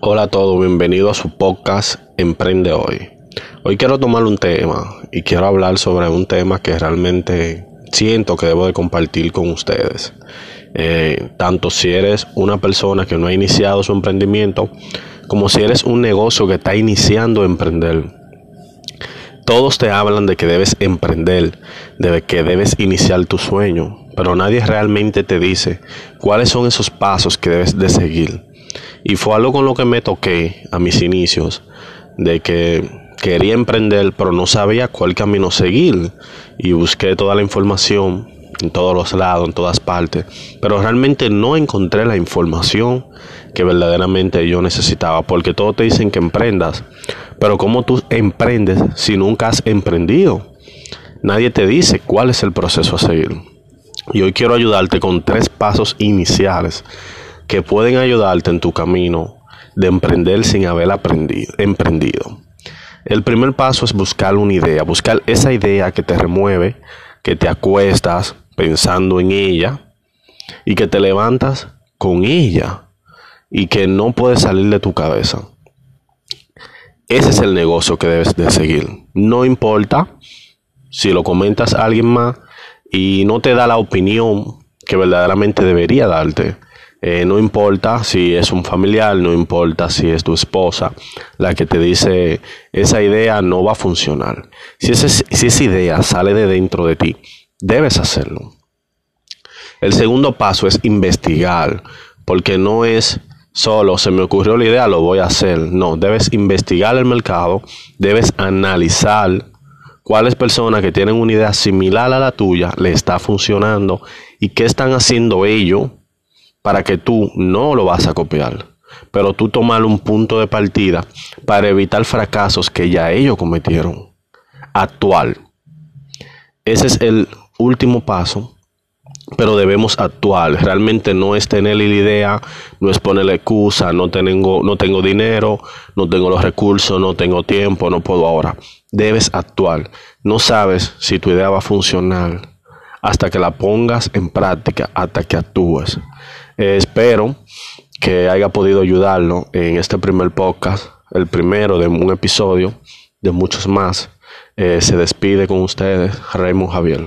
Hola a todos, bienvenido a su podcast Emprende Hoy. Hoy quiero tomar un tema y quiero hablar sobre un tema que realmente siento que debo de compartir con ustedes. Eh, tanto si eres una persona que no ha iniciado su emprendimiento, como si eres un negocio que está iniciando a emprender. Todos te hablan de que debes emprender, de que debes iniciar tu sueño, pero nadie realmente te dice cuáles son esos pasos que debes de seguir. Y fue algo con lo que me toqué a mis inicios, de que quería emprender, pero no sabía cuál camino seguir. Y busqué toda la información en todos los lados, en todas partes, pero realmente no encontré la información que verdaderamente yo necesitaba, porque todos te dicen que emprendas, pero ¿cómo tú emprendes si nunca has emprendido? Nadie te dice cuál es el proceso a seguir. Y hoy quiero ayudarte con tres pasos iniciales que pueden ayudarte en tu camino de emprender sin haber aprendido, emprendido. El primer paso es buscar una idea, buscar esa idea que te remueve, que te acuestas pensando en ella y que te levantas con ella y que no puedes salir de tu cabeza. Ese es el negocio que debes de seguir. No importa si lo comentas a alguien más y no te da la opinión que verdaderamente debería darte. Eh, no importa si es un familiar, no importa si es tu esposa la que te dice esa idea no va a funcionar. Si, si esa idea sale de dentro de ti, debes hacerlo. El segundo paso es investigar, porque no es solo se me ocurrió la idea, lo voy a hacer. No, debes investigar el mercado, debes analizar cuáles personas que tienen una idea similar a la tuya le está funcionando y qué están haciendo ellos para que tú no lo vas a copiar, pero tú tomar un punto de partida para evitar fracasos que ya ellos cometieron. Actual. Ese es el último paso, pero debemos actuar. Realmente no es tener la idea, no es ponerle excusa, no tengo, no tengo dinero, no tengo los recursos, no tengo tiempo, no puedo ahora. Debes actuar. No sabes si tu idea va a funcionar hasta que la pongas en práctica, hasta que actúes. Eh, espero que haya podido ayudarlo en este primer podcast, el primero de un episodio de muchos más. Eh, se despide con ustedes Raymond Javier.